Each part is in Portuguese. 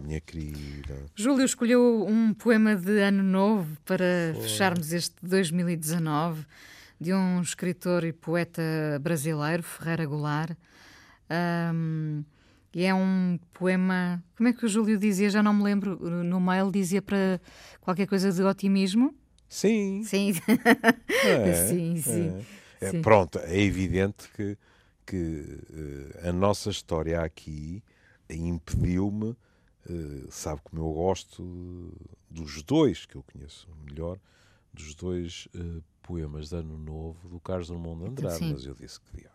Minha querida. Júlio escolheu um poema de Ano Novo para fecharmos este 2019 de um escritor e poeta brasileiro, Ferreira Goulart. Um, e é um poema. Como é que o Júlio dizia? Já não me lembro. No mail dizia para qualquer coisa de otimismo. Sim. Sim. É, sim, sim. é. É, sim. pronto, é evidente que, que eh, a nossa história aqui impediu-me, eh, sabe como eu gosto dos dois, que eu conheço melhor, dos dois eh, poemas de Ano Novo do Carlos Drummond de Andrade, Sim. mas eu disse que diabo.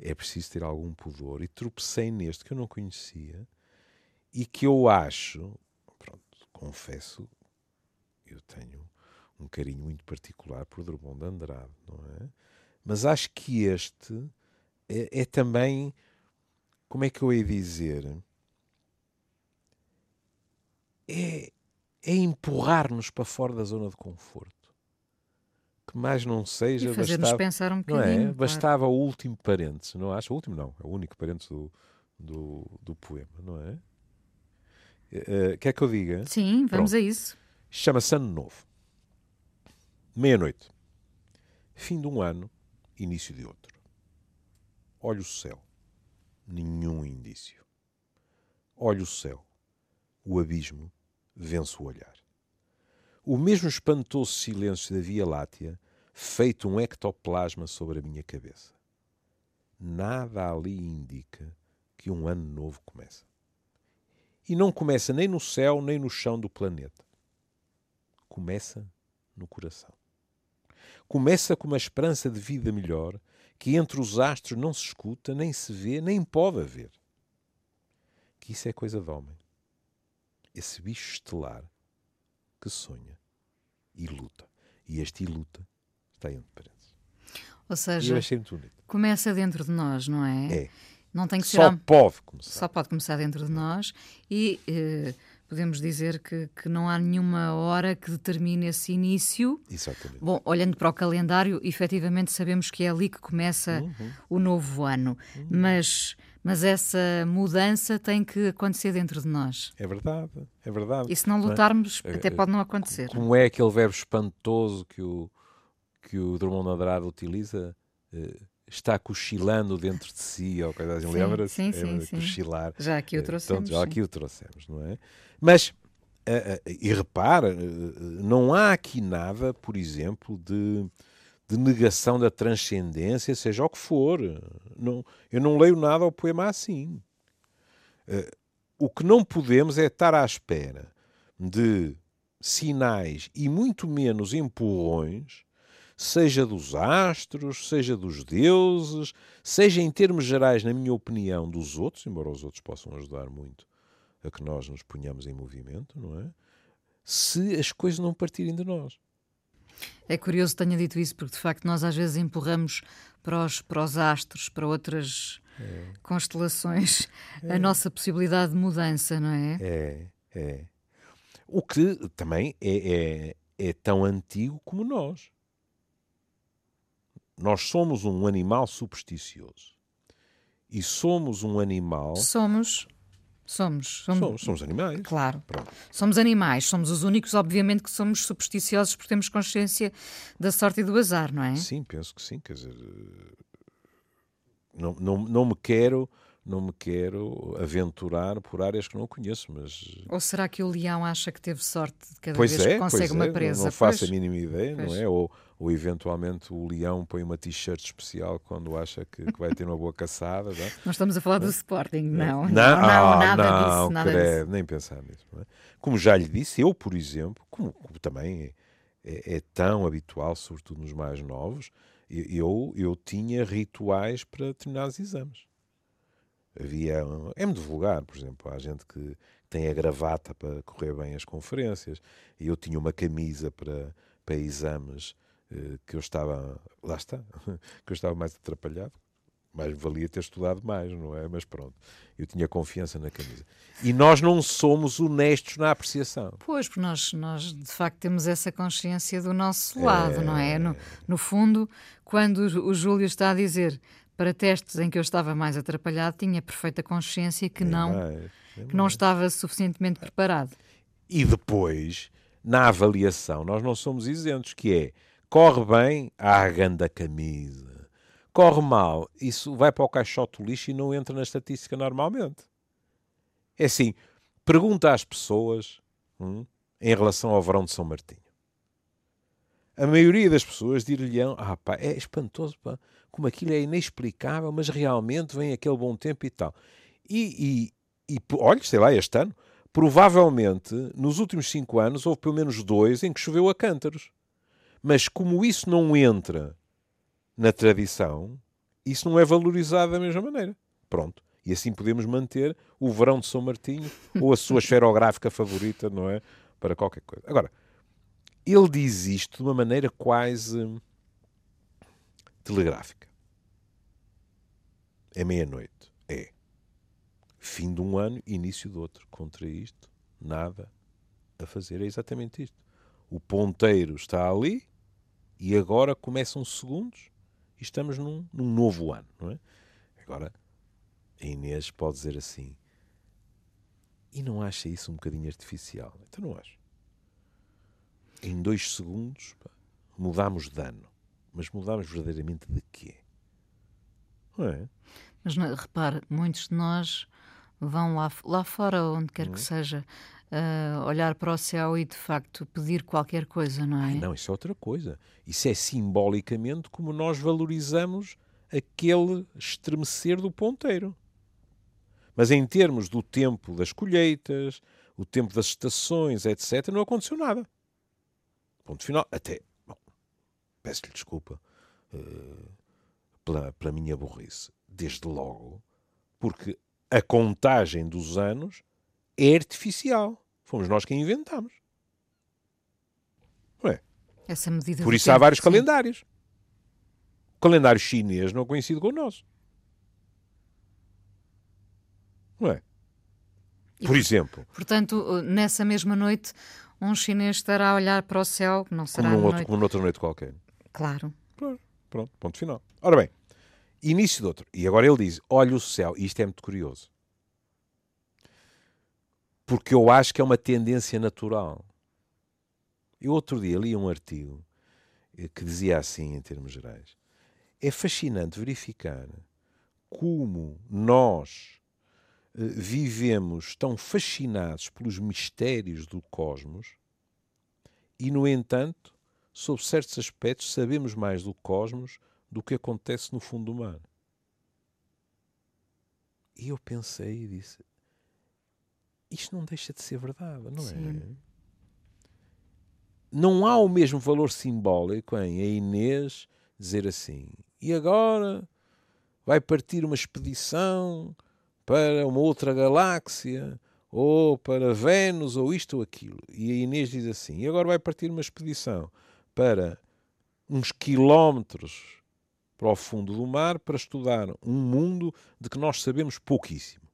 É preciso ter algum pudor e tropecei neste que eu não conhecia e que eu acho, pronto, confesso, eu tenho um carinho muito particular por Drummond de Andrade, não é? Mas acho que este é, é também, como é que eu ia dizer? É, é empurrar-nos para fora da zona de conforto. Que mais não seja, E fazer-nos bastava, pensar um não bocadinho. é? claro. Bastava o último parênteses, não acha? O último não, é o único parênteses do, do, do poema, não é? Eh, quer que eu diga? Sim, vamos Pronto. a isso. Chama-se Ano Novo. Meia-noite. Fim de um ano, início de outro. Olho o céu. Nenhum indício. Olho o céu. O abismo vence o olhar. O mesmo espantoso silêncio da Via Láctea, feito um ectoplasma sobre a minha cabeça. Nada ali indica que um ano novo começa. E não começa nem no céu nem no chão do planeta começa no coração. Começa com uma esperança de vida melhor que entre os astros não se escuta, nem se vê, nem pode haver. Que isso é coisa de homem. Esse bicho estelar que sonha e luta. E este e luta está entre parênteses. Ou seja, começa dentro de nós, não é? É. Não tem que ser. Só pode começar. Só pode começar dentro de nós e eh, podemos dizer que, que não há nenhuma hora que determine esse início. Exatamente. Bom, olhando para o calendário, efetivamente sabemos que é ali que começa Uhum. o novo ano, mas, mas essa mudança tem que acontecer dentro de nós. É verdade. É verdade. E se não Não é? lutarmos, Eh, até eh, pode não acontecer. Como é aquele verbo espantoso que o, que o Drummond de Andrade utiliza? Eh, está cochilando dentro de si, ou coisa assim, Sim, lembra-se? sim, É, sim, sim. Cochilar. Já aqui o Eh, trouxemos. Pronto, já sim. aqui o trouxemos, não é? Mas, eh, e repara, não há aqui nada, por exemplo, de, de negação da transcendência, seja o que for. Não, eu não leio nada ao poema assim. Eh, o que não podemos é estar à espera de sinais e muito menos empurrões, seja dos astros, seja dos deuses, seja em termos gerais, na minha opinião, dos outros, embora os outros possam ajudar muito a que nós nos ponhamos em movimento, não é? Se as coisas não partirem de nós. É curioso que tenha dito isso, porque de facto nós às vezes empurramos para os, para os astros, para outras É. constelações, a nossa possibilidade de mudança, não é? É, é. O que também é, é, é tão antigo como nós. Nós somos um animal supersticioso. E somos um animal. Somos. Somos. Somos, Somos, somos animais. Claro. Pronto. Somos animais. Somos os únicos, obviamente, que somos supersticiosos porque temos consciência da sorte e do azar, não é? Sim, penso que sim. Quer dizer, eh, não, não, não me quero. Não me quero aventurar por áreas que não conheço, mas Ou será que o leão acha que teve sorte de cada Pois vez é, que consegue pois uma é, não- presa? Não, faço Pois. a mínima ideia, Pois. não é? Ou, ou eventualmente o leão põe uma t-shirt especial quando acha que, que vai ter uma boa caçada. Não, é? Não estamos a falar do Sporting, não. Não, Não, não, ah, nada não, disso. Nada credo, disso. nem pensar nisso. é? Como já lhe disse, eu, por exemplo, como, como também é, é- é tão habitual, sobretudo nos mais novos, eu, eu tinha rituais para determinados exames. Havia. É muito vulgar, por exemplo. Há gente que tem a gravata para correr bem as conferências e eu tinha uma camisa para, para exames que eu estava. Lá está, que eu estava mais atrapalhado. Mais valia ter estudado mais, não é? Mas pronto, eu tinha confiança na camisa. E nós não somos honestos na apreciação. Pois, porque nós, nós de facto temos essa consciência do nosso lado, não é? No, no fundo, quando o Júlio está a dizer para testes em que eu estava mais atrapalhado, tinha perfeita consciência que, não, mais, que não estava suficientemente preparado. E depois, na avaliação, nós não somos isentos, que é, corre bem, ah, ganda camisa. Corre mal, isso vai para o caixote lixo e não entra na estatística normalmente. É assim, pergunta às pessoas hum, em relação ao verão de São Martinho. A maioria das pessoas dir-lhe-ão, ah pá, é espantoso, pá, como aquilo é inexplicável, mas realmente vem aquele bom tempo e tal. E, e, e olha, sei lá, este ano, provavelmente, nos últimos cinco anos, houve pelo menos dois em que choveu a cântaros. Mas como isso não entra na tradição, isso não é valorizado da mesma maneira. Pronto. E assim podemos manter o verão de São Martinho ou a sua esferográfica favorita, não é? Para qualquer coisa. Agora, ele diz isto de uma maneira quase telegráfica. É meia-noite. É. Fim de um ano, início do outro. Contra isto, nada a fazer. É exatamente isto. O ponteiro está ali e agora começam segundos e estamos num, num novo ano, não é? Agora, a Inês pode dizer assim: e não acha isso um bocadinho artificial? Então não acho. Em dois segundos pá, mudámos de ano. Mas mudámos verdadeiramente de quê? Não é? Mas não, repare, muitos de nós vão lá, lá fora, onde quer que uhum. seja, uh, olhar para o céu e de facto pedir qualquer coisa, não é? Ai, não, isso é outra coisa. Isso é simbolicamente como nós valorizamos aquele estremecer do ponteiro. Mas em termos do tempo das colheitas, o tempo das estações, etc., não aconteceu nada. Ponto final. Até, peço-lhe desculpa uh, pela, pela minha burrice. Desde logo, porque a contagem dos anos é artificial. Fomos nós quem inventámos. Não é? Essa medida Por isso tempo, há vários sim. calendários. O calendário chinês não coincide com o nosso. Não é? E por, exemplo. Portanto, nessa mesma noite, um chinês estará a olhar para o céu, não será como, outro, noite... como noutra noite qualquer. Claro. Pronto, pronto, ponto final. Ora bem, início de outro. E agora ele diz: olha o céu. E isto é muito curioso. Porque eu acho que é uma tendência natural. Eu outro dia li um artigo eh, que dizia assim, em termos gerais: é fascinante verificar como nós eh, vivemos tão fascinados pelos mistérios do cosmos e, no entanto, sob certos aspectos, sabemos mais do cosmos do que acontece no fundo do mar. E eu pensei e disse: isto não deixa de ser verdade, não é? Sim. é? Não há o mesmo valor simbólico em a Inês dizer assim: e agora vai partir uma expedição para uma outra galáxia, ou para Vênus, ou isto ou aquilo. E a Inês diz assim: e agora vai partir uma expedição para uns quilómetros para o fundo do mar para estudar um mundo de que nós sabemos pouquíssimo.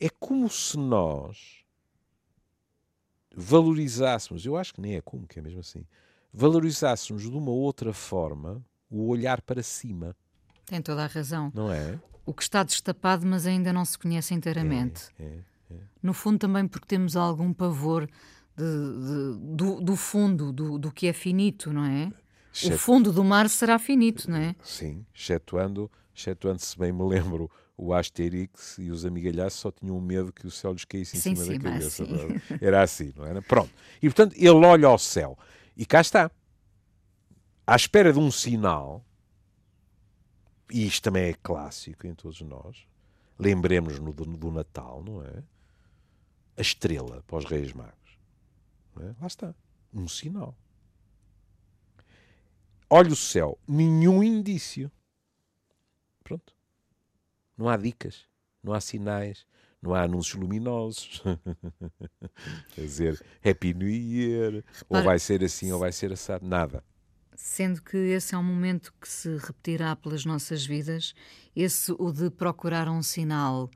É como se nós valorizássemos, eu acho que nem é como, que é mesmo assim, valorizássemos de uma outra forma o olhar para cima. Tem toda a razão. Não é? o que está destapado, mas ainda não se conhece inteiramente. É, é, é. No fundo, também porque temos algum pavor de, de, do, do, fundo, do, do, que é finito, não é? O fundo do mar será finito, não é? Sim, excetuando, excetuando se bem me lembro, o Asterix e os amigalhaços só tinham medo que o céu lhes caísse em cima, cima, da cabeça. Assim. Era assim, não era? Pronto. E portanto, ele olha ao céu e cá está. À espera de um sinal e isto também é clássico em todos nós, lembremos-nos do, do, Natal, não é? A estrela para os Reis Magos. É? Lá está. Um sinal. Olha o céu, nenhum indício. Pronto. Não há dicas, não há sinais, não há anúncios luminosos. Quer dizer, Happy New Year, ou vai ser assim, ou vai ser assado. Nada sendo que esse é um momento que se repetirá pelas nossas vidas, esse o de procurar um sinal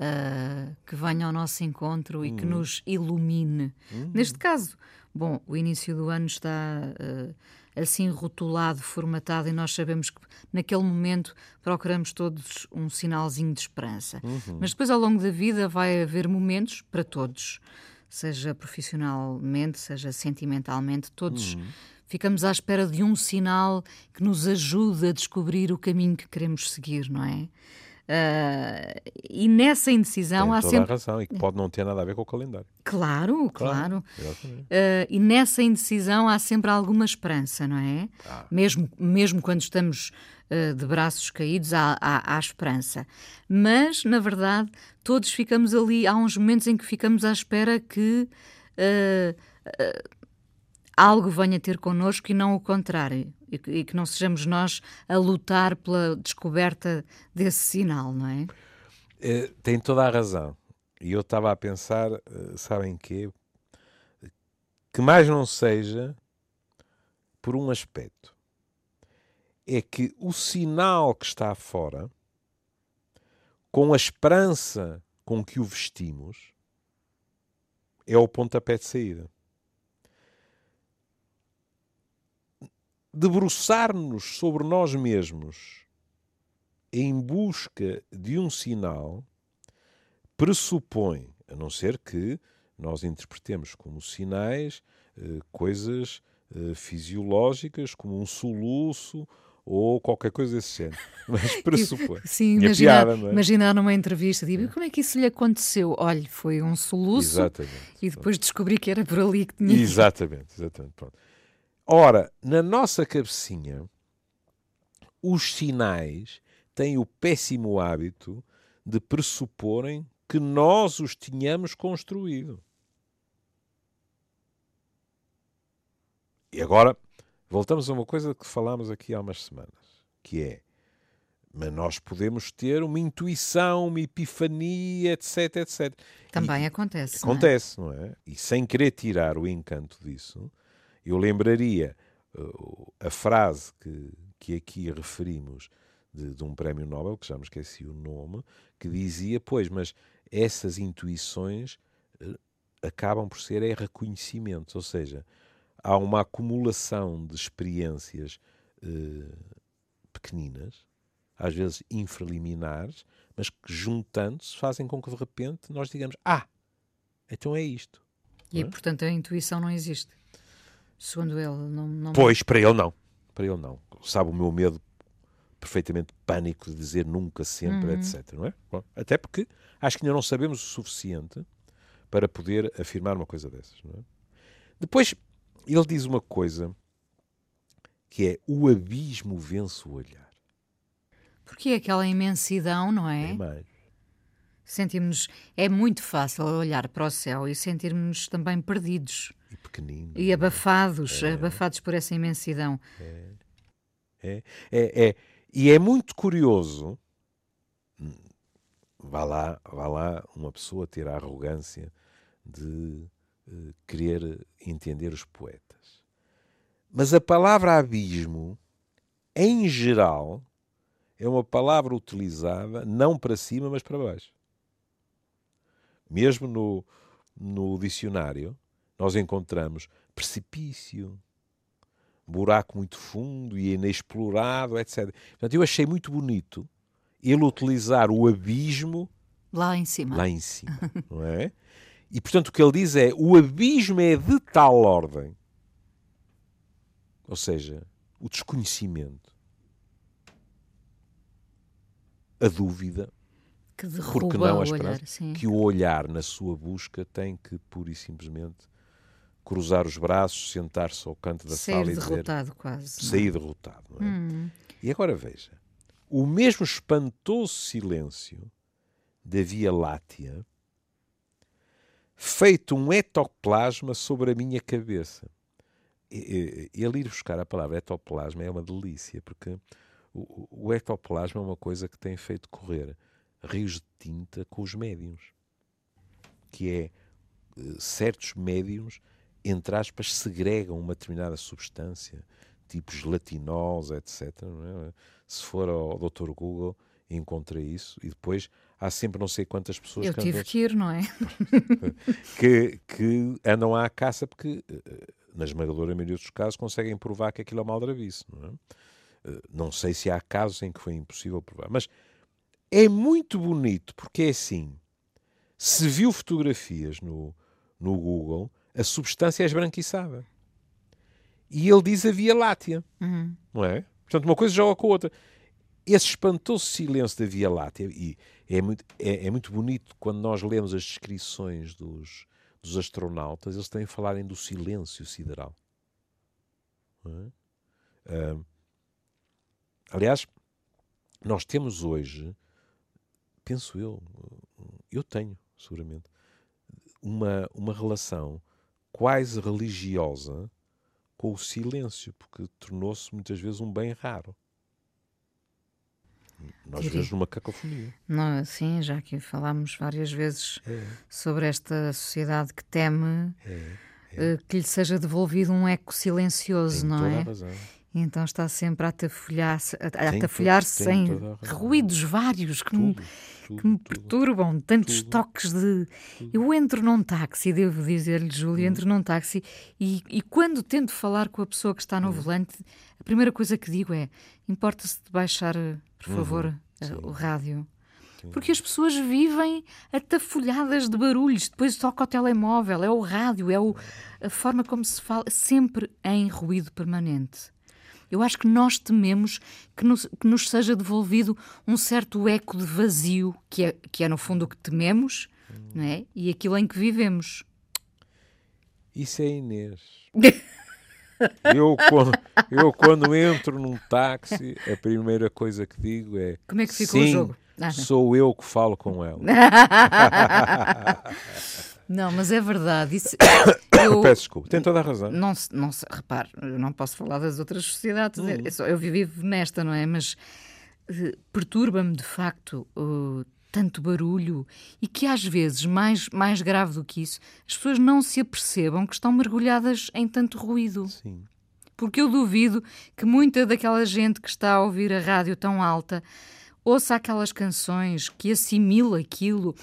uh, que venha ao nosso encontro e que uhum. nos ilumine. Uhum. Neste caso, bom, o início do ano está uh, assim rotulado, formatado, e nós sabemos que naquele momento procuramos todos um sinalzinho de esperança. Uhum. Mas depois, ao longo da vida, vai haver momentos para todos, seja profissionalmente, seja sentimentalmente, todos. Uhum. Ficamos à espera de um sinal que nos ajude a descobrir o caminho que queremos seguir, não é? Uh, e nessa indecisão Tem há toda sempre. a razão e que pode não ter nada a ver com o calendário. Claro, claro. claro. Uh, e nessa indecisão há sempre alguma esperança, não é? Ah. Mesmo, mesmo quando estamos uh, de braços caídos, há, há, há, esperança. Mas, na verdade, todos ficamos ali. Há uns momentos em que ficamos à espera que algo venha ter connosco e não o contrário e que, e que não sejamos nós a lutar pela descoberta desse sinal, não é? é tem toda a razão. E eu estava a pensar, eh, sabem quê? Que mais não seja por um aspecto. É que o sinal que está fora, com a esperança com que o vestimos, é o pontapé de saída. Debruçar-nos sobre nós mesmos em busca de um sinal pressupõe, a não ser que nós interpretemos como sinais eh, coisas eh, fisiológicas, como um soluço ou qualquer coisa desse género. Mas pressupõe. Sim, imaginar, piada, é? imaginar numa entrevista, digo, como é que isso lhe aconteceu? Olha, foi um soluço exatamente, e depois descobri que era por ali que tinha. Exatamente, exatamente. Pronto. Ora, na nossa cabecinha, os sinais têm o péssimo hábito de pressuporem que nós os tínhamos construído. E agora, voltamos a uma coisa que falámos aqui há umas semanas, que é, mas nós podemos ter uma intuição, uma epifania, etc, etc. Também e, acontece. Acontece, não é? não é? E sem querer tirar o encanto disso, eu lembraria uh, a frase que, que aqui referimos de, de, um prémio Nobel, que já me esqueci o nome, que dizia, pois, mas essas intuições uh, acabam por ser é, reconhecimentos, ou seja, há uma acumulação de experiências uh, pequeninas, às vezes infraliminares, mas que juntando-se fazem com que de repente nós digamos: Ah, então é isto. E, é? portanto, a intuição não existe. Segundo ele, não, não. Pois, para ele não. Para ele não. Sabe o meu medo perfeitamente pânico de dizer nunca, sempre, uhum. etc. Não é? Bom, até porque acho que ainda não sabemos o suficiente para poder afirmar uma coisa dessas. Não é? Depois, ele diz uma coisa que é o abismo vence o olhar. Porque é aquela imensidão, não é? É mais. Sentimos é muito fácil olhar para o céu e sentirmos também perdidos. E pequeninos. E abafados, é. abafados por essa imensidão. É. É, é, é. E é muito curioso, vá lá, vá lá uma pessoa ter a arrogância de uh, querer entender os poetas. Mas a palavra abismo, em geral, é uma palavra utilizada não para cima, mas para baixo. Mesmo no, no dicionário, nós encontramos precipício, buraco muito fundo e inexplorado, etc. Portanto, eu achei muito bonito ele utilizar o abismo lá em cima. Lá em cima, não é? E portanto o que ele diz é: o abismo é de tal ordem, ou seja, o desconhecimento, a dúvida, que porque não a esperança, olhar, que o olhar na sua busca tem que pura e simplesmente cruzar os braços, sentar-se ao canto da sair sala e derrotado dizer, quase. Sair derrotado. É? Hum. E agora veja, o mesmo espantoso silêncio da Via Láctea feito um etoplasma sobre a minha cabeça. Ele ir buscar a palavra etoplasma é uma delícia, porque o, etoplasma é uma coisa que tem feito correr rios de tinta com os médiums, que é eh, certos médiums, entre aspas, segregam uma determinada substância, tipo gelatinosa, etc. É? Se for ao Dr. Google, encontra isso e depois há sempre não sei quantas pessoas Eu tive que ir, não é? que, que andam à caça porque uh, na esmagadora maioria dos casos, conseguem provar que aquilo é uma aldrabice. Não, é? uh, não sei se há casos em que foi impossível provar, mas é muito bonito porque é assim. Se viu fotografias no, no Google, a substância é esbranquiçada. E ele diz a Via Láctea, uhum. não é? Portanto, uma coisa joga com a outra. Esse espantoso silêncio da Via Láctea, e é muito, é, é muito bonito quando nós lemos as descrições dos, dos astronautas, eles têm a falarem do silêncio sideral. É? aliás, nós temos hoje, penso eu, eu tenho, seguramente, uma, uma relação quase religiosa com o silêncio, porque tornou-se muitas vezes um bem raro. Nós vemos numa cacofonia. Não, sim, já que falámos várias vezes é. sobre esta sociedade que teme é. É. que lhe seja devolvido um eco silencioso, Tem não é? Razão. Então está sempre a atafolhar-se atafolhar sem ruídos vários que, tudo, me, tudo, que me perturbam, tantos tudo, toques de. Eu entro num táxi, devo dizer-lhe, Júlio, entro num táxi e, e quando tento falar com a pessoa que está no volante, a primeira coisa que digo é: importa-se de baixar, por uhum. favor, uhum. o rádio. Porque as pessoas vivem atafolhadas de barulhos, depois toca o telemóvel, é o rádio, é o, a forma como se fala, sempre em ruído permanente. Eu acho que nós tememos que nos, que nos seja devolvido um certo eco de vazio, que é, que é no fundo o que tememos, não é? e aquilo em que vivemos. Isso é Inês. eu, quando, eu, quando entro num táxi, a primeira coisa que digo é: Como é que ficou o jogo? Ah, sou eu que falo com ela. Não, mas é verdade. Isso, eu, Peço desculpa, tem toda a razão. Não, não, repare, eu não posso falar das outras sociedades, hum. é só, eu vivo nesta, não é? Mas uh, perturba-me de facto uh, tanto barulho e que às vezes, mais, mais grave do que isso, as pessoas não se apercebam que estão mergulhadas em tanto ruído. Sim. Porque eu duvido que muita daquela gente que está a ouvir a rádio tão alta ouça aquelas canções, que assimila aquilo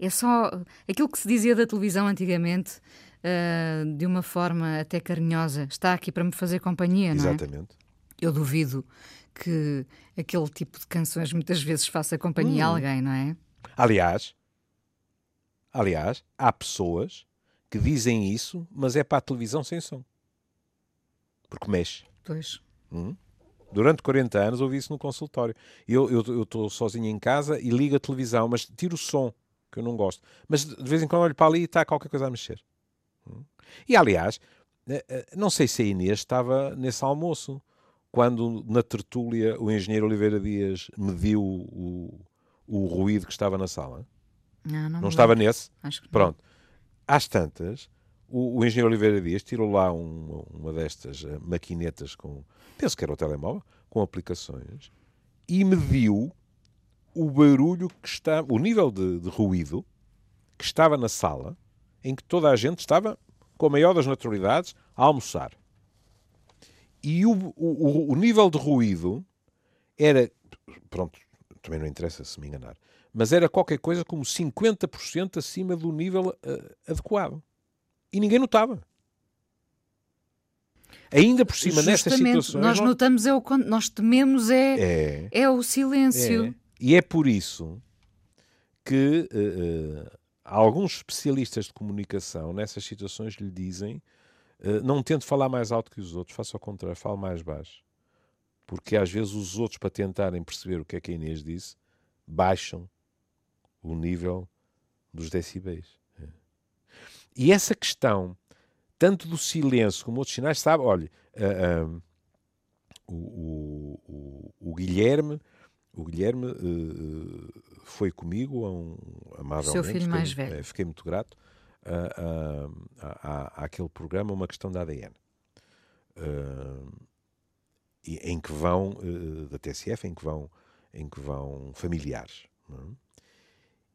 é só aquilo que se dizia da televisão antigamente, uh, de uma forma até carinhosa. Está aqui para me fazer companhia, não é? Exatamente. Eu duvido que aquele tipo de canções muitas vezes faça companhia hum. a alguém, não é? Aliás, aliás, há pessoas que dizem isso, mas é para a televisão sem som. Porque mexe. Pois. Hum? Durante 40 anos ouvi isso no consultório. Eu estou sozinho em casa e ligo a televisão, mas tiro o som que eu não gosto. Mas de vez em quando olho para ali e está qualquer coisa a mexer. Hum? E aliás, eh, eh, não sei se a Inês estava nesse almoço, quando na tertúlia o engenheiro Oliveira Dias mediu o, o ruído que estava na sala. Não, não, não estava nesse? Acho que Pronto. Às tantas, o, o engenheiro Oliveira Dias tirou lá um, uma destas eh, maquinetas com, penso que era o telemóvel, com aplicações, e mediu o barulho que está, o nível de, de, ruído que estava na sala, em que toda a gente estava, com a maior das naturalidades, a almoçar. E o, o, o nível de ruído era, pronto, também não interessa se me enganar, mas era qualquer coisa como 50% acima do nível uh, adequado. E ninguém notava. Ainda por cima, Justamente, nestas situações. Nós notamos, é o, nós tememos é, é, é o silêncio. É. E é por isso que uh, uh, alguns especialistas de comunicação nessas situações lhe dizem uh, não tente falar mais alto que os outros, faça ao contrário, fale mais baixo. Porque às vezes os outros, para tentarem perceber o que é que a Inês disse, baixam o nível dos decibéis. E essa questão, tanto do silêncio como outros sinais, sabe, olha, o, o, o Guilherme o Guilherme uh, foi comigo a um amavelmente. Seu filho mais velho. Uh, fiquei muito grato àquele programa, uma questão da ADN. Uh, em que vão, da TSF, em que vão, em que vão familiares. É?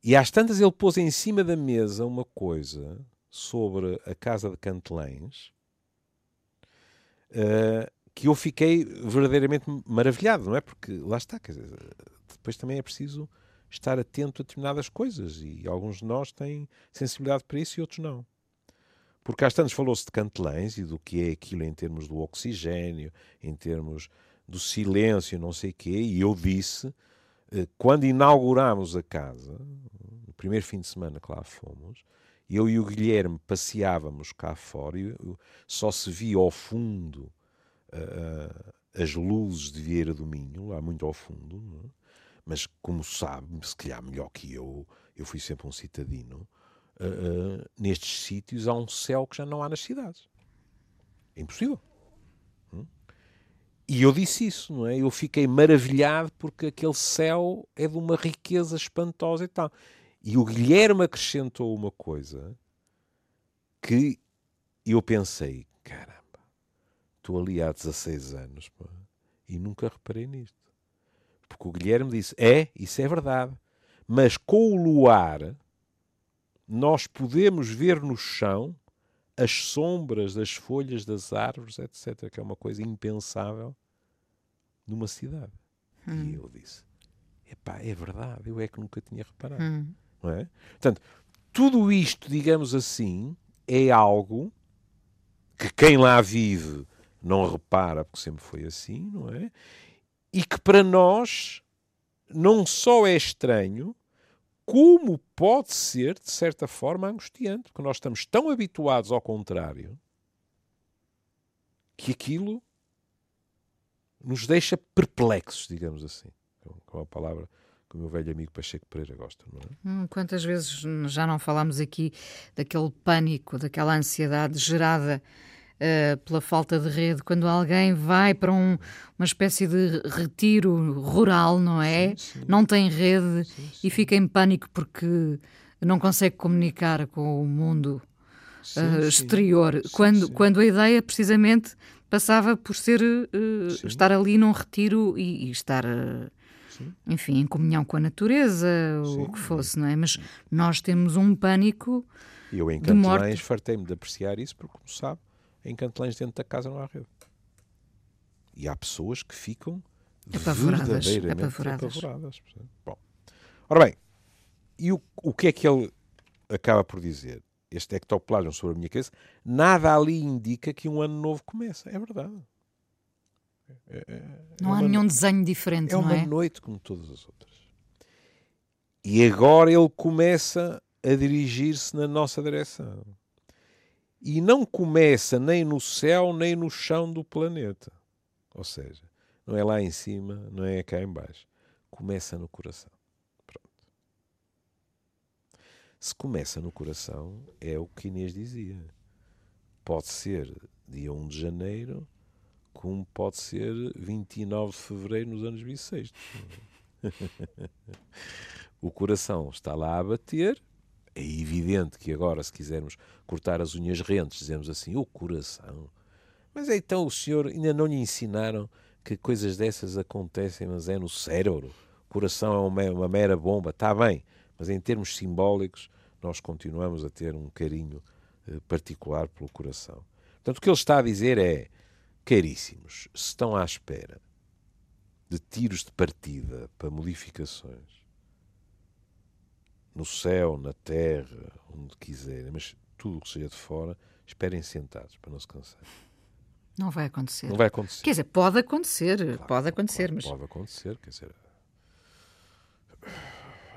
E às tantas ele pôs em cima da mesa uma coisa sobre a casa de Cantelães, uh, que eu fiquei verdadeiramente maravilhado, não é? Porque lá está, quer dizer, depois também é preciso estar atento a determinadas coisas e alguns de nós têm sensibilidade para isso e outros não. Porque há tantos falou-se de cantelães e do que é aquilo em termos do oxigênio, em termos do silêncio, não sei o quê, e eu disse, eh, quando inaugurámos a casa, no primeiro fim de semana que lá fomos, eu e o Guilherme passeávamos cá fora e só se via ao fundo as luzes de Vieira do Minho, lá muito ao fundo, é? mas como sabe, se calhar melhor que eu, eu fui sempre um citadino, uh, uh, nestes sítios há um céu que já não há nas cidades. É impossível. Hum? E eu disse isso, não é? Eu fiquei maravilhado porque aquele céu é de uma riqueza espantosa e tal. E o Guilherme acrescentou uma coisa que eu pensei, caramba, estou ali há 16 anos pô, e nunca reparei nisto. Porque o Guilherme disse, é, isso é verdade, mas com o luar nós podemos ver no chão as sombras das folhas das árvores, etc., que é uma coisa impensável numa cidade. Hum. E eu disse: epá, é verdade, eu é que nunca tinha reparado. Hum. Não é? Portanto, tudo isto, digamos assim, é algo que quem lá vive não repara, porque sempre foi assim, não é? E que para nós não só é estranho, como pode ser, de certa forma, angustiante, porque nós estamos tão habituados ao contrário que aquilo nos deixa perplexos, digamos assim, com a palavra que o meu velho amigo Pacheco Pereira gosta, não é? Hum, quantas vezes já não falámos aqui daquele pânico, daquela ansiedade gerada uh, pela falta de rede, quando alguém vai para um, uma espécie de retiro rural, não é? Sim, sim. Não tem rede sim, e fica em pânico porque não consegue comunicar com o mundo uh, exterior. quando, quando a ideia, precisamente, passava por ser uh, estar ali num retiro e, e estar. Enfim, em comunhão com a natureza, o que fosse, não é? Mas nós temos um pânico. Eu em Cantelães fartei-me de apreciar isso, porque, como sabe, em Cantelães dentro da casa não há rede. E há pessoas que ficam apavoradas, verdadeiramente apavoradas. apavoradas. Bom, ora bem, e o, o que é que ele acaba por dizer? Este ectoplasma sobre a minha cabeça, nada ali indica que um ano novo começa. É verdade. É, é, é não há nenhum desenho diferente, é não é? É uma noite como todas as outras. E agora ele começa a dirigir-se na nossa direção e não começa nem no céu nem no chão do planeta. Ou seja, não é lá em cima, não é cá em baixo. Começa no coração. Pronto. Se começa no coração, é o que Inês dizia. Pode ser dia 1 de janeiro, como pode ser 29 de fevereiro nos anos bissextos. o coração está lá a bater é evidente que agora, se quisermos cortar as unhas rentes, dizemos assim, o coração. Mas então o senhor ainda não lhe ensinaram que coisas dessas acontecem, mas é no cérebro. O coração é uma, uma mera bomba, está bem, mas em termos simbólicos, nós continuamos a ter um carinho eh, particular pelo coração. Portanto, o que ele está a dizer é, caríssimos, se estão à espera de tiros de partida para modificações no céu, na terra, onde quiserem, mas tudo o que seja de fora, esperem sentados para não se cansar. Não vai acontecer. Não vai acontecer. Quer dizer, pode acontecer, claro, pode acontecer, claro, mas. Pode acontecer, quer dizer.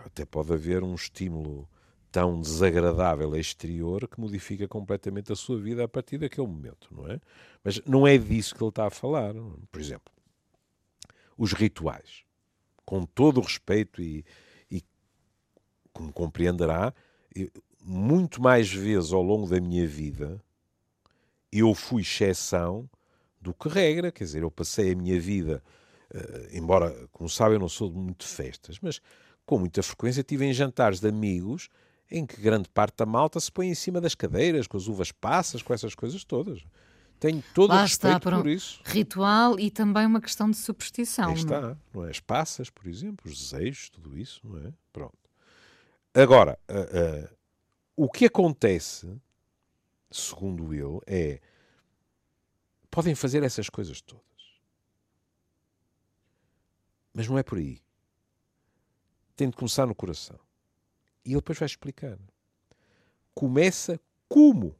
Até pode haver um estímulo tão desagradável exterior que modifica completamente a sua vida a partir daquele momento, não é? Mas não é disso que ele está a falar. Por exemplo, os rituais. Com todo o respeito e, como compreenderá, muito mais vezes ao longo da minha vida eu fui exceção do que regra. Quer dizer, eu passei a minha vida, uh, embora, como sabem, eu não sou de muito festas, mas com muita frequência tive em jantares de amigos em que grande parte da malta se põe em cima das cadeiras, com as uvas passas, com essas coisas todas. Tenho todo Lá o respeito está, por, um isso. Ritual e também uma questão de superstição. Aí está, é? não é? As passas, por exemplo, os desejos, tudo isso, não é? Pronto. Agora, uh, uh, o que acontece, segundo ele, é podem fazer essas coisas todas. Mas não é por aí. Tem de começar no coração. E ele depois vai explicar. Começa como?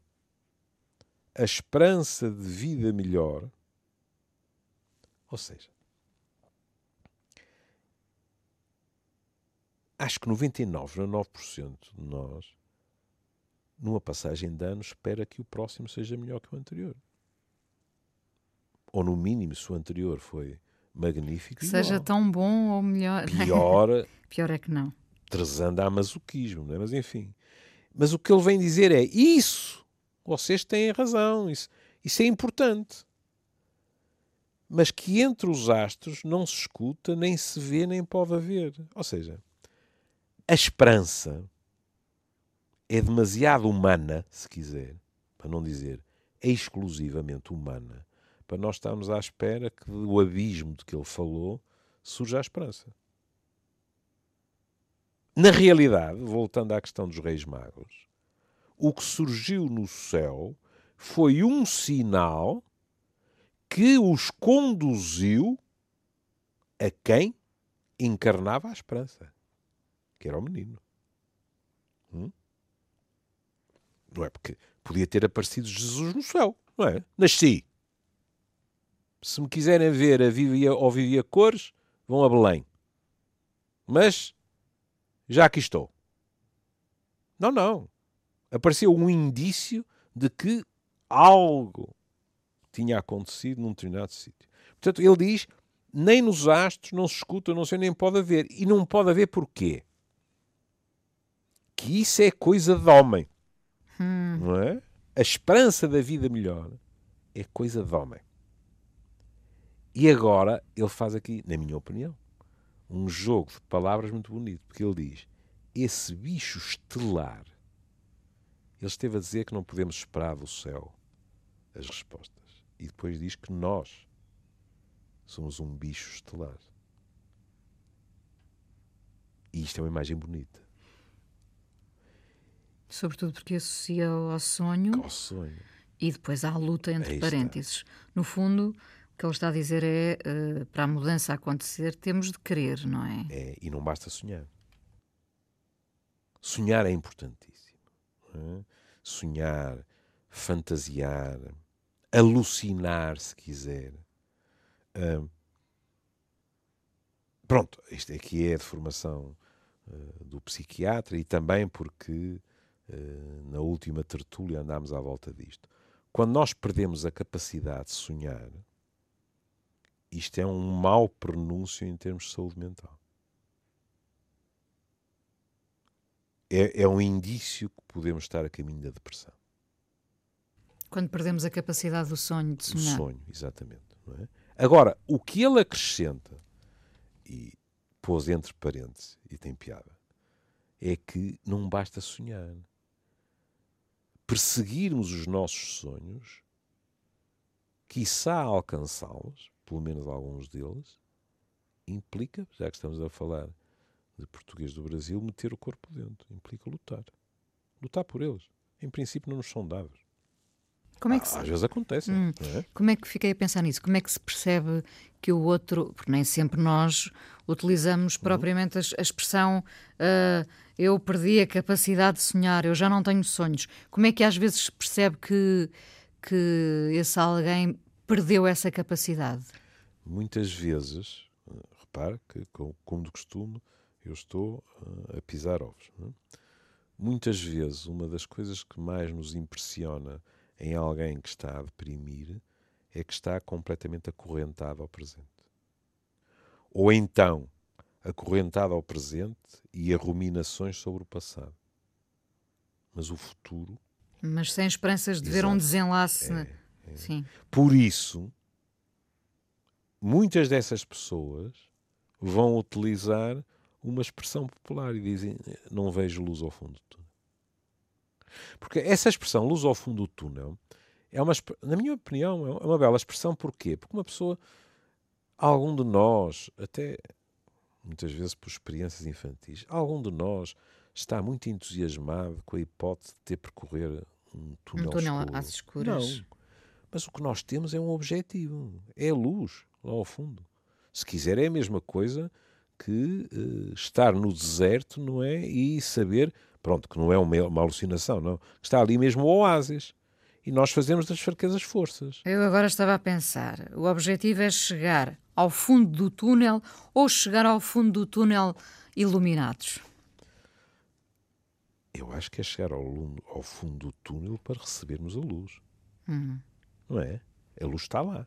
a esperança de vida melhor, ou seja, acho que 99,9% de nós, numa passagem de anos, espera que o próximo seja melhor que o anterior. Ou no mínimo, se o anterior foi magnífico. Seja igual. tão bom ou melhor. Pior. Pior é que não. Trezando a masoquismo, não é? Mas enfim. Mas o que ele vem dizer é isso. Vocês têm razão. Isso, isso é importante. Mas que entre os astros não se escuta, nem se vê, nem pode haver. Ou seja, a esperança é demasiado humana, se quiser, para não dizer exclusivamente humana, para nós estarmos à espera que do abismo de que ele falou surja a esperança. Na realidade, voltando à questão dos Reis Magos, o que surgiu no céu foi um sinal que os conduziu a quem encarnava a esperança, que era o menino. Hum? Não é porque podia ter aparecido Jesus no céu, não é? Nasci. Se me quiserem ver a Vivia ou Vivia Cores, vão a Belém. Mas já aqui estou. Não, não. Apareceu um indício de que algo tinha acontecido num determinado sítio. Portanto, ele diz: nem nos astros não se escuta, não sei, nem pode haver. E não pode haver porquê? Que isso é coisa de homem. Hum. Não é? A esperança da vida melhor é coisa de homem. E agora ele faz aqui, na minha opinião, um jogo de palavras muito bonito, porque ele diz: esse bicho estelar. Ele esteve a dizer que não podemos esperar do céu as respostas. E depois diz que nós somos um bicho estelar. E isto é uma imagem bonita. Sobretudo porque associa ao sonho. Ao sonho. E depois à luta entre parênteses. No fundo, que ele está a dizer é, uh, para a mudança acontecer, temos de querer, não é? É, e não basta sonhar. Sonhar é importantíssimo. É? Sonhar, fantasiar, alucinar, se quiser. Uh, pronto, isto aqui é de formação uh, do psiquiatra e também porque na última tertúlia andámos à volta disto. Quando nós perdemos a capacidade de sonhar, isto é um mau pronúncio em termos de saúde mental. É, é um indício que podemos estar a caminho da depressão. Quando perdemos a capacidade do sonho de sonhar. Do sonho, exatamente. É? Agora, o que ele acrescenta, e pôs entre parênteses, e tem piada, é que não basta sonhar. Perseguirmos os nossos sonhos, quiçá alcançá-los, pelo menos alguns deles, implica, já que estamos a falar de português do Brasil, meter o corpo dentro. Implica lutar. Lutar por eles. Em princípio, não nos são dados. Como é que se... Às vezes acontece. Hum. É? Como é que fiquei a pensar nisso? Como é que se percebe que o outro, porque nem sempre nós utilizamos uhum. propriamente a, a expressão uh, eu perdi a capacidade de sonhar, eu já não tenho sonhos. Como é que às vezes se percebe que, que esse alguém perdeu essa capacidade? Muitas vezes, repare que, como de costume, eu estou uh, a pisar ovos. É? Muitas vezes, uma das coisas que mais nos impressiona em alguém que está a deprimir é que está completamente acorrentado ao presente. Ou então, acorrentado ao presente e a ruminações sobre o passado. Mas o futuro. Mas sem esperanças de Exato. ver um desenlace. É, é. Sim. Por isso, muitas dessas pessoas vão utilizar uma expressão popular e dizem: Não vejo luz ao fundo do túnel. Porque essa expressão, luz ao fundo do túnel, é uma, na minha opinião, é uma bela expressão. Porquê? Porque uma pessoa, algum de nós, até muitas vezes por experiências infantis, algum de nós está muito entusiasmado com a hipótese de ter percorrer um túnel, um túnel escuro. às escuras. Não. Mas o que nós temos é um objetivo, é a luz lá ao fundo. Se quiser, é a mesma coisa que uh, estar no deserto, não é? E saber, pronto, que não é uma, uma alucinação, não. Está ali mesmo o oásis. E nós fazemos das fraquezas forças. Eu agora estava a pensar: o objetivo é chegar ao fundo do túnel ou chegar ao fundo do túnel iluminados? Eu acho que é chegar ao, ao fundo do túnel para recebermos a luz. Hum. Não é? A luz está lá.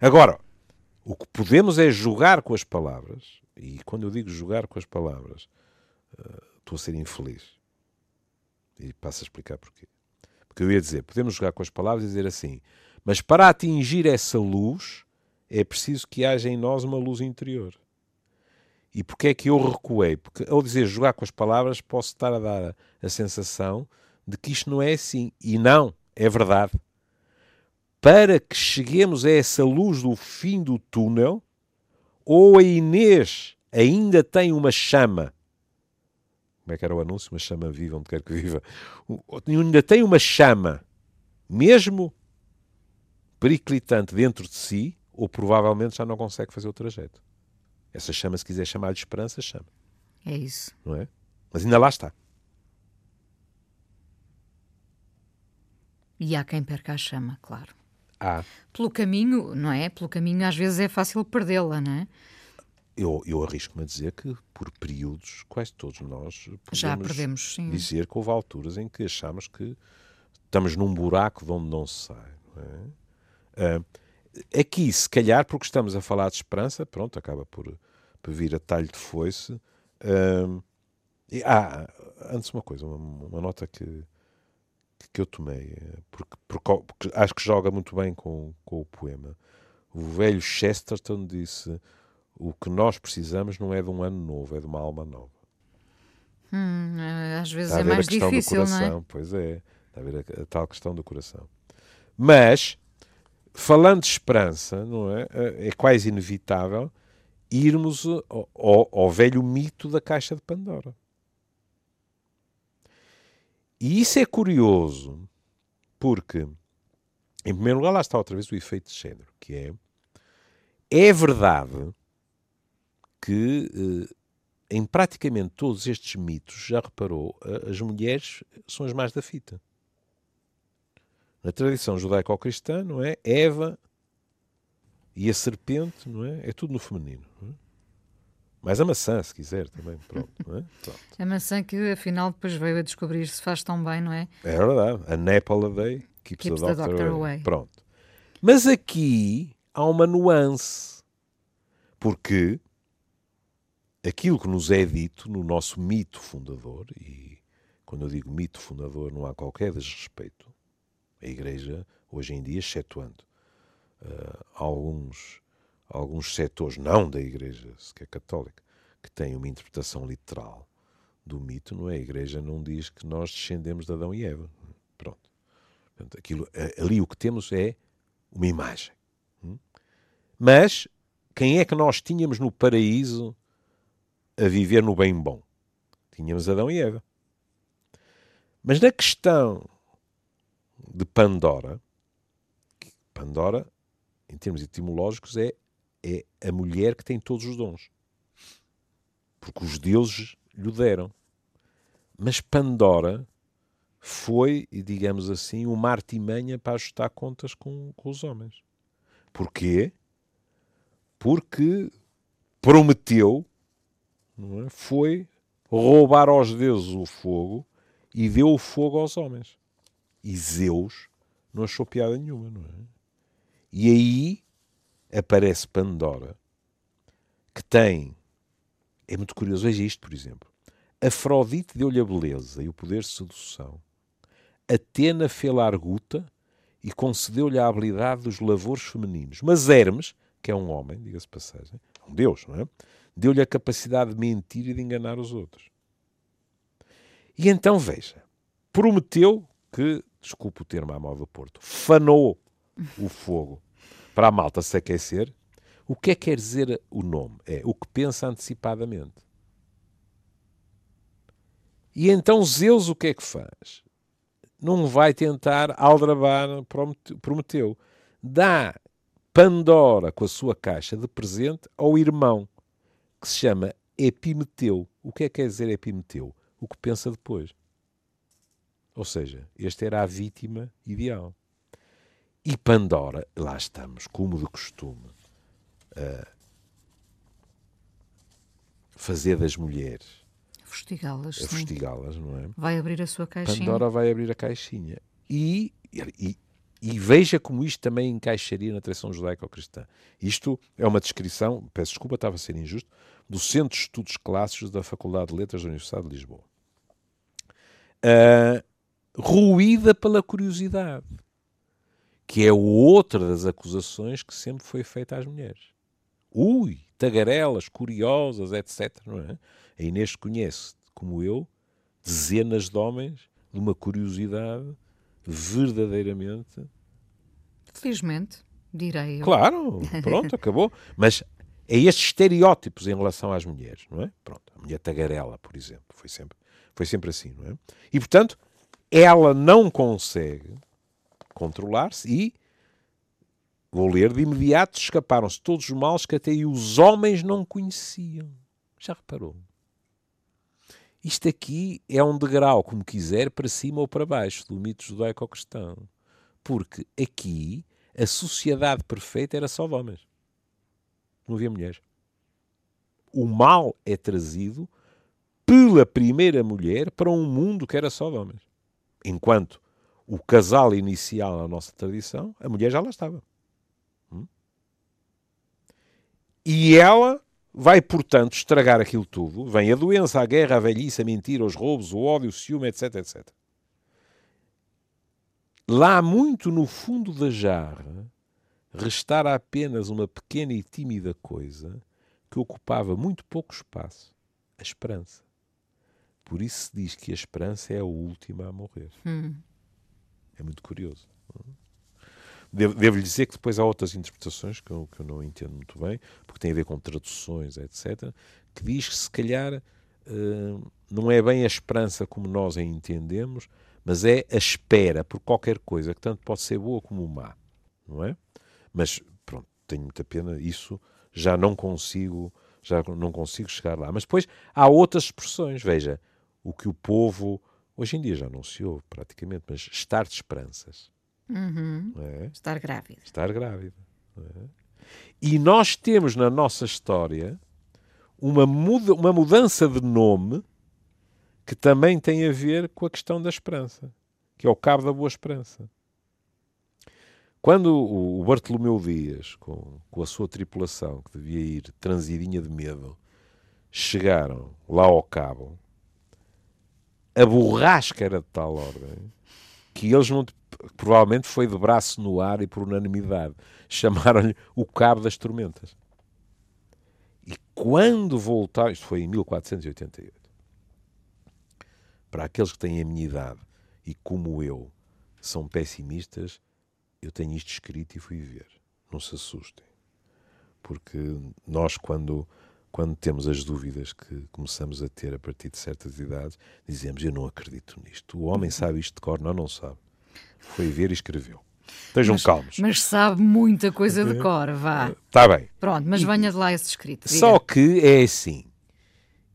Agora, o que podemos é jogar com as palavras, e quando eu digo jogar com as palavras, uh, estou a ser infeliz. E passo a explicar porquê. Porque eu ia dizer, podemos jogar com as palavras e dizer assim, mas para atingir essa luz, é preciso que haja em nós uma luz interior. E porquê é que eu recuei? Porque ao dizer jogar com as palavras, posso estar a dar a, a sensação de que isto não é assim. E não, é verdade. Para que cheguemos a essa luz do fim do túnel, ou a Inês ainda tem uma chama. Como é que era o anúncio? Uma chama viva, onde quer que viva. Ainda tem uma chama, mesmo periclitante dentro de si, ou provavelmente já não consegue fazer o trajeto. Essa chama, se quiser chamar de esperança, chama. É isso. Não é? Mas ainda lá está. E há quem perca a chama, claro. Há. Pelo caminho, não é? Pelo caminho, às vezes é fácil perdê-la, não é? Eu, eu arrisco-me a dizer que, por períodos, quase todos nós já perdemos, sim. dizer que houve alturas em que achamos que estamos num buraco de onde não se sai. Não é? Uh, aqui, se calhar, porque estamos a falar de esperança, pronto, acaba por, por vir a talho de foice. Uh, e, ah, antes uma coisa, uma, uma, nota que, que eu tomei, eh, porque, porque, porque, acho que joga muito bem com, com o poema. O velho Chesterton disse: O que nós precisamos não é de um ano novo, é de uma alma nova. Hum, às vezes é mais difícil, não é? Pois é, está a ver a, a tal questão do coração. Mas falando de esperança, não é? É quase inevitável irmos ao, ao, ao, velho mito da caixa de Pandora. E isso é curioso, porque, em primeiro lugar, lá está outra vez o efeito de género, que é, é verdade que eh, em praticamente todos estes mitos, já reparou, as mulheres são as mais da fita. Na tradição judaico-cristã, não é? Eva e a serpente, não é? É tudo no feminino. Não é? Mais a maçã, se quiser, também. Pronto, é? Pronto. A maçã que afinal depois veio a descobrir se faz tão bem, não é? É verdade. A Nepal a day keeps, keeps the, doctor, the doctor away. away. Pronto. Mas aqui há uma nuance. Porque aquilo que nos é dito no nosso mito fundador, e quando eu digo mito fundador não há qualquer desrespeito, a Igreja, hoje em dia, excetuando uh, alguns, alguns setores, não da Igreja sequer católica, que têm uma interpretação literal do mito, não é? A Igreja não diz que nós descendemos de Adão e Eva. Pronto. Portanto, aquilo, ali o que temos é uma imagem. Hum? Mas quem é que nós tínhamos no paraíso a viver no bem bom? Tínhamos Adão e Eva. Mas na questão de Pandora, Pandora, em termos etimológicos, é, é a mulher que tem todos os dons. Porque os deuses lhe deram. Mas Pandora foi, digamos assim, uma artimanha para ajustar contas com, com os homens. Porquê? Porque prometeu, é? foi roubar aos deuses o fogo e deu o fogo aos homens. E Zeus não achou piada nenhuma, não é? E aí aparece Pandora, que tem. É muito curioso, veja isto, por exemplo. Afrodite deu-lhe a beleza e o poder de sedução. Atena fê-la arguta e concedeu-lhe a habilidade dos lavores femininos. Mas Hermes, que é um homem, diga-se passagem, é um deus, não é? Deu-lhe a capacidade de mentir e de enganar os outros. E então, veja, prometeu que desculpe o termo à moda do Porto, fanou o fogo para a malta se aquecer, o que é que quer dizer o nome? É o que pensa antecipadamente. E então Zeus o que é que faz? Não vai tentar aldrabar Prometeu. Dá Pandora com a sua caixa de presente ao irmão, que se chama Epimeteu. O que é que quer dizer Epimeteu? O que pensa depois. Ou seja, este era a vítima ideal. E Pandora, lá estamos, como de costume, a fazer das mulheres. Fustigá-las. A fustigá-las, não é? Vai abrir a sua caixinha. Pandora vai abrir a caixinha. E, e, e veja como isto também encaixaria na tradição judaico-cristã. Isto é uma descrição, peço desculpa, estava a ser injusto, do Centro de Estudos Clássicos da Faculdade de Letras da Universidade de Lisboa. Uh, ruída pela curiosidade, que é outra das acusações que sempre foi feita às mulheres. Ui, tagarelas, curiosas, etc. Não é? A Inês conhece, como eu, dezenas de homens de uma curiosidade verdadeiramente. Felizmente, direi eu. Claro, pronto, acabou. Mas é estes estereótipos em relação às mulheres, não é? Pronto, a mulher tagarela, por exemplo, foi sempre, foi sempre assim, não é? E portanto, ela não consegue controlar-se e vou ler de imediato escaparam-se todos os males que até os homens não conheciam. Já reparou? Isto aqui é um degrau, como quiser, para cima ou para baixo do mito judaico-cristão. Porque aqui a sociedade perfeita era só de homens. Não havia mulheres. O mal é trazido pela primeira mulher para um mundo que era só de homens. Enquanto o casal inicial na nossa tradição, a mulher já lá estava. Hum? E ela vai, portanto, estragar aquilo tudo. Vem a doença, a guerra, a velhice, a mentira, os roubos, o ódio, o ciúme, etc, etc. Lá muito no fundo da jarra restara apenas uma pequena e tímida coisa que ocupava muito pouco espaço, a esperança. Por isso se diz que a esperança é a última a morrer. Hum. É muito curioso. Devo-lhe dizer que depois há outras interpretações que eu, que eu, não entendo muito bem, porque tem a ver com traduções, etc., que diz que se calhar uh, não é bem a esperança como nós a entendemos, mas é a espera por qualquer coisa, que tanto pode ser boa como má, não é? Mas, pronto, tenho muita pena, isso já não consigo, já não consigo chegar lá. Mas depois há outras expressões, veja, o que o povo, hoje em dia já não se ouve praticamente, mas estar de esperanças Uhum. É? Estar grávida. Estar grávida. É? E nós temos na nossa história uma, muda, uma mudança de nome que também tem a ver com a questão da esperança, que é o Cabo da Boa Esperança. Quando o Bartolomeu Dias, com, com a sua tripulação, que devia ir transidinha de medo, chegaram lá ao cabo, a borrasca era de tal ordem que eles não provavelmente foi de braço no ar e por unanimidade. Chamaram-lhe o Cabo das Tormentas. E quando voltaram, isto foi em 1488, para aqueles que têm a minha idade e como eu são pessimistas, eu tenho isto escrito e fui ver. Não se assustem. Porque nós, quando, quando temos as dúvidas que começamos a ter a partir de certas idades, dizemos: Eu não acredito nisto. O homem sabe isto de cor, não, não sabe. Foi ver e escreveu. Estejam mas, calmos. Mas sabe muita coisa de cor, vá. Está bem. Pronto, mas venha de lá esse escrito. Diga. Só que é assim.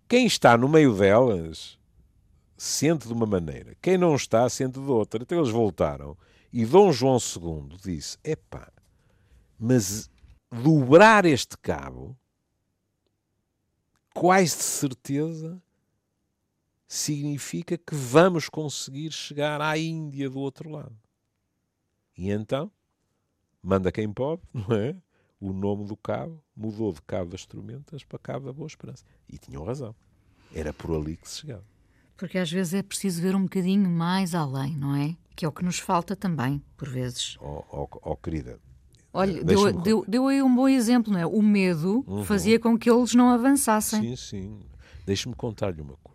Quem está no meio delas sente de uma maneira. Quem não está, sente de outra. Então eles voltaram. E Dom João II disse: epá, mas dobrar este cabo, quase de certeza, significa que vamos conseguir chegar à Índia do outro lado. E então, manda quem pode, não é? O nome do cabo mudou de Cabo das Tormentas para Cabo da Boa Esperança. E tinham razão. Era por ali que se chegava. Porque às vezes é preciso ver um bocadinho mais além, não é? Que é o que nos falta também, por vezes. Oh, oh, oh querida. Olha, deu, deu, deu, aí um bom exemplo, não é? O medo uhum. fazia com que eles não avançassem. Sim, sim. Deixe-me contar-lhe uma coisa.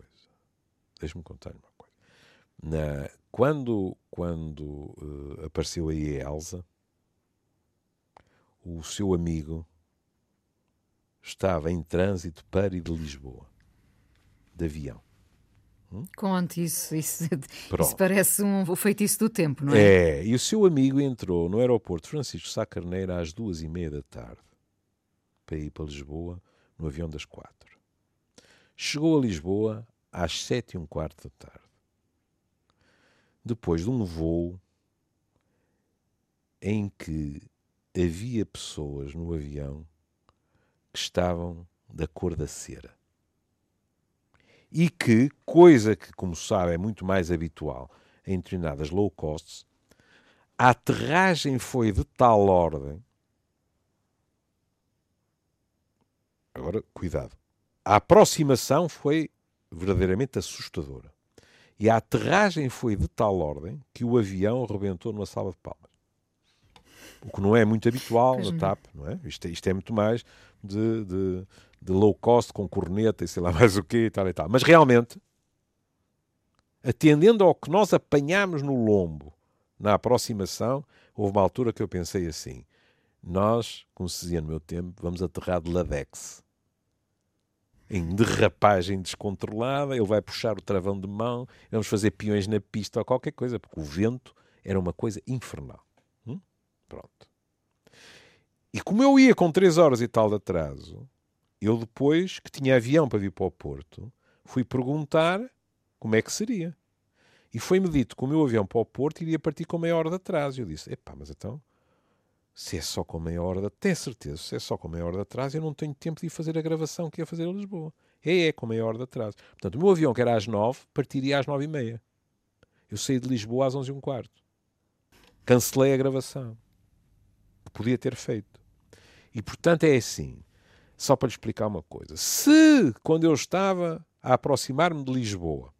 Deixe-me contar uma coisa. Na, quando quando uh, apareceu aí a Elsa, o seu amigo estava em trânsito para ir de Lisboa, de avião. Hum? Conte isso, isso, isso parece um, feitiço do tempo, não é? É, e o seu amigo entrou no aeroporto Francisco Sá Carneiro às duas e meia da tarde para ir para Lisboa no avião das quatro. Chegou a Lisboa às sete e um quarto da tarde. depois de um voo em que havia pessoas no avião que estavam da cor da cera. E que, coisa que, como sabe, é muito mais habitual em determinadas low costs, a aterragem foi de tal ordem. Agora, cuidado. A aproximação foi verdadeiramente assustadora. E a aterragem foi de tal ordem que o avião rebentou numa sala de palmas. O que não é muito habitual pois na. TAP, não é? Isto, é? isto, é muito mais de, de, de, low cost, com corneta e sei lá mais o quê e tal e tal. Mas realmente, atendendo ao que nós apanhámos no lombo na aproximação, houve uma altura que eu pensei assim: nós, como se dizia no meu tempo, vamos aterrar de Ladex em derrapagem descontrolada, ele vai puxar o travão de mão, vamos fazer peões na pista ou qualquer coisa, porque o vento era uma coisa infernal. Hum? Pronto. E como eu ia com 3 horas e tal de atraso, eu depois, que tinha avião para vir para o Porto, fui perguntar como é que seria. E foi-me dito que o meu avião para o Porto iria partir com meia hora de atraso. Eu disse, epá, mas então se é só com meia hora de... Tenho certeza, se é só com meia hora de atraso, eu não tenho tempo de ir fazer a gravação que ia fazer a Lisboa. É, é, com meia hora de atraso. Portanto, o meu avião, que era às nove, partiria às nove e meia. Eu saí de Lisboa às onze e um quarto. Cancelei a gravação. Podia ter feito. E, portanto, é assim. Só para lhe explicar uma coisa. Se, quando eu estava a aproximar-me de Lisboa,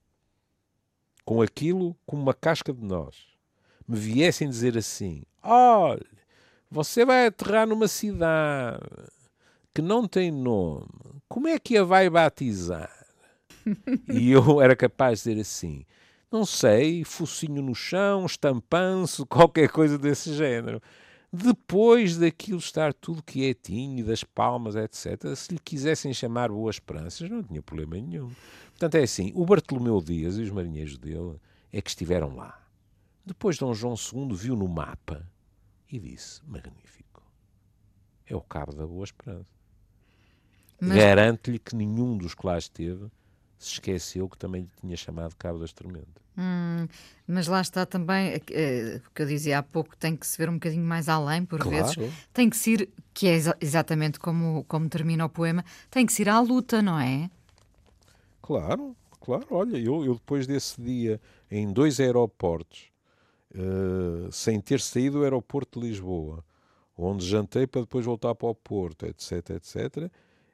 com aquilo como uma casca de nós, me viessem dizer assim: olha, você vai aterrar numa cidade que não tem nome. Como é que a vai batizar? e eu era capaz de dizer assim: não sei, focinho no chão, estampanço, qualquer coisa desse género. Depois daquilo estar tudo quietinho, das palmas, etc., se lhe quisessem chamar Boas Esperanças, não tinha problema nenhum. Portanto, é assim: o Bartolomeu Dias e os marinheiros dele é que estiveram lá. Depois, Dom João II viu no mapa e disse: Magnífico. É o cabo da Boa Esperança. Mas... Garanto-lhe que nenhum dos que lá esteve se esqueceu que também lhe tinha chamado Cabo das Tormentas. Hum, mas lá está também, o que eu dizia há pouco, tem que se ver um bocadinho mais além, por claro. vezes. Tem que se ir, que é exa exatamente como, como termina o poema, tem que se ir à luta, não é? Claro, claro. Olha, eu, eu depois desse dia, em dois aeroportos, uh, sem ter saído do aeroporto de Lisboa, onde jantei para depois voltar para o Porto, etc, etc.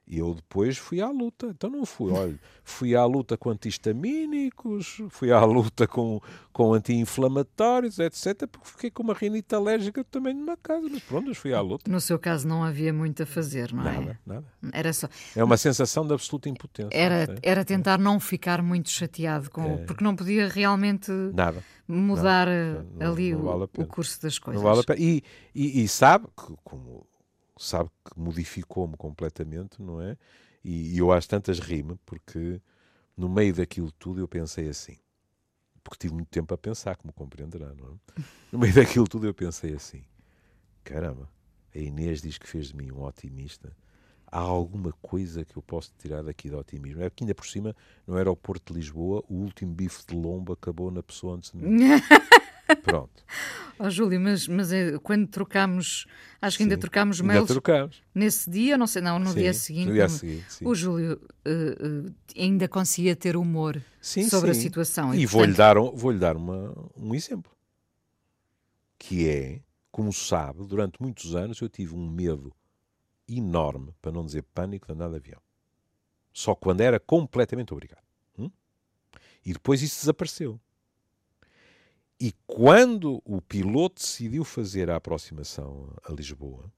E eu depois fui à luta. Então não fui, olha, fui à luta com antihistamínicos, fui à luta com, com anti-inflamatórios, etc. Porque fiquei com uma rinite alérgica também numa casa. Mas pronto, fui à luta. No seu caso não havia muito a fazer, não é? Nada, nada. Era só... É uma sensação de absoluta impotência. Era, era tentar não ficar muito chateado com é. porque não podia realmente nada. mudar não, não, ali não vale o, o, curso das coisas. Não vale a pena. E, e, e sabe que, como sabe que modificou-me completamente, não é? E, e eu às tantas rime, porque no meio daquilo tudo eu pensei assim, porque tive muito tempo a pensar, como compreenderá, não é? No meio daquilo tudo eu pensei assim, caramba, a Inês diz que fez de mim um otimista. Há alguma coisa que eu posso tirar daqui de otimismo? É que ainda por cima, no aeroporto de Lisboa, o último bife de lombo acabou na pessoa antes de mim. Pronto. Oh, Júlio, mas, mas é, quando trocámos, acho que ainda sim, trocámos mails. trocámos. Nesse dia, não sei, não, no sim, dia seguinte. No dia seguinte sim. O Júlio uh, uh, ainda conseguia ter humor sim, sobre a situação. E, e portanto... vou-lhe dar, vou dar uma, um exemplo. Que é, como sabe, durante muitos anos eu tive um medo enorme, para não dizer pânico, de andar de avião. Só quando era completamente obrigado. Hum? E depois isso desapareceu. E quando o piloto decidiu fazer a aproximação a Lisboa,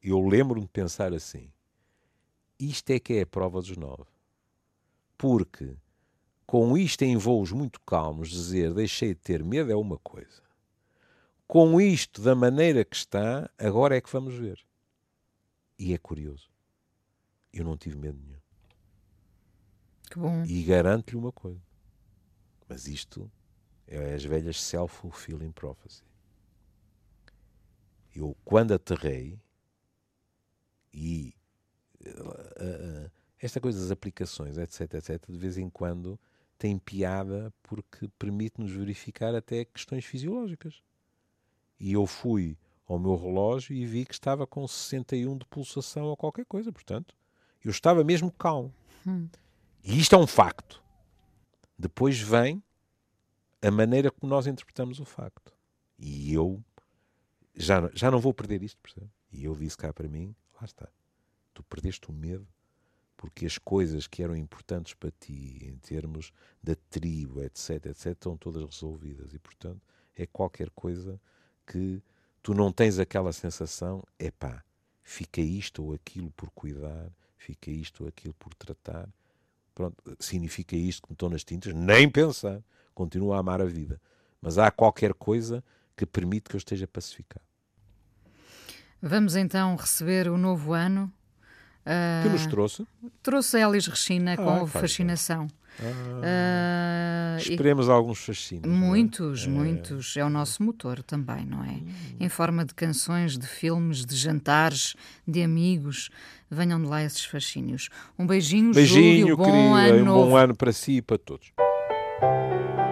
eu lembro-me de pensar assim: isto é que é a prova dos nove. Porque com isto em voos muito calmos, dizer deixei de ter medo é uma coisa. Com isto, da maneira que está, agora é que vamos ver. E é curioso. Eu não tive medo nenhum. Que bom. E garanto-lhe uma coisa. Mas isto é as velhas self-fulfilling prophecy. Eu, quando aterrei, e uh, uh, esta coisa das aplicações, etc, etc, de vez em quando tem piada porque permite-nos verificar até questões fisiológicas. E eu fui ao meu relógio e vi que estava com 61 de pulsação ou qualquer coisa, portanto, eu estava mesmo calmo. Hum. E isto é um facto. Depois vem a maneira como nós interpretamos o facto. E eu já, já não vou perder isto, percebe? E eu disse cá para mim, lá está, tu perdeste o medo porque as coisas que eram importantes para ti em termos da tribo, etc, etc, estão todas resolvidas e, portanto, é qualquer coisa que tu não tens aquela sensação, é pá, fica isto ou aquilo por cuidar, fica isto ou aquilo por tratar. Pronto, significa isto que me estou nas tintas? Nem pensar. Continuo a amar a vida. Mas há qualquer coisa que permite que eu esteja pacificado. Vamos então receber o novo ano Uh, que nos trouxe? Trouxe Elis Regina ah, com fascinação. Ah, uh, esperemos e, alguns fascínios. É? Muitos, é? muitos. É o nosso motor também, não é? Hum. Em forma de canções, de filmes, de jantares, de amigos. Venham de lá esses fascínios. Um beijinho, beijinho Júlio. Bom ano. Um bom ano para si e para todos. Thank you.